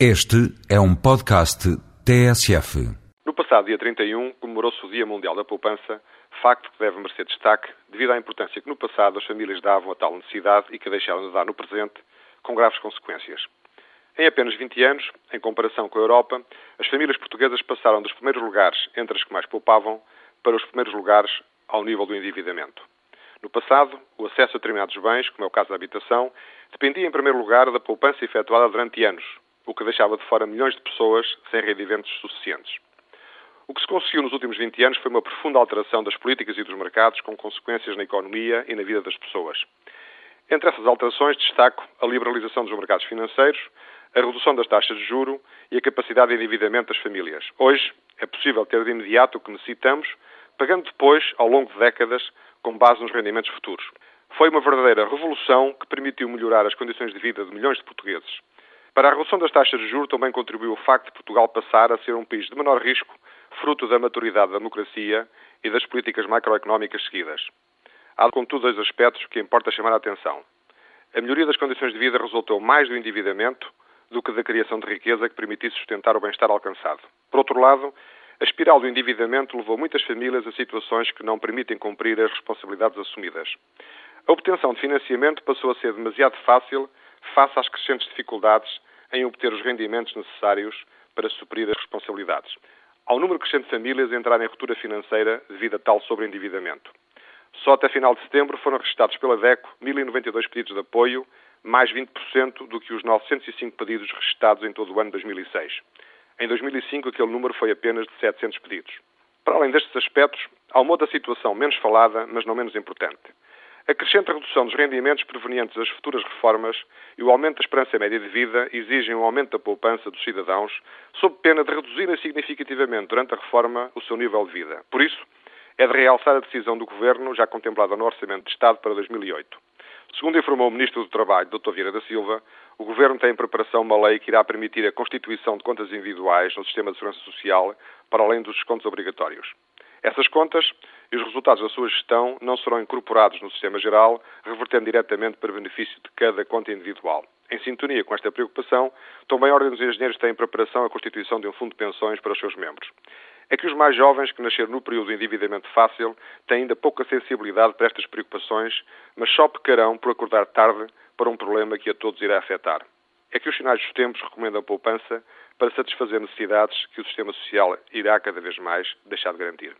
Este é um podcast TSF. No passado dia 31 comemorou-se o Dia Mundial da Poupança, facto que deve merecer destaque devido à importância que no passado as famílias davam a tal necessidade e que deixaram de dar no presente, com graves consequências. Em apenas 20 anos, em comparação com a Europa, as famílias portuguesas passaram dos primeiros lugares entre as que mais poupavam para os primeiros lugares ao nível do endividamento. No passado, o acesso a determinados bens, como é o caso da habitação, dependia em primeiro lugar da poupança efetuada durante anos, o que deixava de fora milhões de pessoas sem rendimentos suficientes. O que se conseguiu nos últimos 20 anos foi uma profunda alteração das políticas e dos mercados, com consequências na economia e na vida das pessoas. Entre essas alterações, destaco a liberalização dos mercados financeiros, a redução das taxas de juro e a capacidade de endividamento das famílias. Hoje, é possível ter de imediato o que necessitamos, pagando depois, ao longo de décadas, com base nos rendimentos futuros. Foi uma verdadeira revolução que permitiu melhorar as condições de vida de milhões de portugueses. Para a redução das taxas de juros também contribuiu o facto de Portugal passar a ser um país de menor risco, fruto da maturidade da democracia e das políticas macroeconómicas seguidas. Há, contudo, dois aspectos que importa chamar a atenção. A melhoria das condições de vida resultou mais do endividamento do que da criação de riqueza que permitisse sustentar o bem-estar alcançado. Por outro lado, a espiral do endividamento levou muitas famílias a situações que não permitem cumprir as responsabilidades assumidas. A obtenção de financiamento passou a ser demasiado fácil face às crescentes dificuldades em obter os rendimentos necessários para suprir as responsabilidades. Ao número crescente de famílias a entrar em ruptura financeira devido a tal sobreendividamento. Só até final de setembro foram registrados pela DECO 1.092 pedidos de apoio, mais 20% do que os 905 pedidos registrados em todo o ano de 2006. Em 2005, aquele número foi apenas de 700 pedidos. Para além destes aspectos, há uma outra situação menos falada, mas não menos importante. A crescente redução dos rendimentos provenientes das futuras reformas e o aumento da esperança média de vida exigem um aumento da poupança dos cidadãos, sob pena de reduzirem significativamente durante a reforma o seu nível de vida. Por isso, é de realçar a decisão do Governo, já contemplada no Orçamento de Estado para 2008. Segundo informou o Ministro do Trabalho, Dr. Vieira da Silva, o Governo tem em preparação uma lei que irá permitir a constituição de contas individuais no Sistema de Segurança Social, para além dos descontos obrigatórios. Essas contas e os resultados da sua gestão não serão incorporados no sistema geral, revertendo diretamente para benefício de cada conta individual. Em sintonia com esta preocupação, também a Ordem dos Engenheiros tem em preparação a constituição de um fundo de pensões para os seus membros. É que os mais jovens que nasceram no período de endividamento fácil têm ainda pouca sensibilidade para estas preocupações, mas só pecarão por acordar tarde para um problema que a todos irá afetar. É que os sinais dos tempos recomendam poupança para satisfazer necessidades que o sistema social irá cada vez mais deixar de garantir.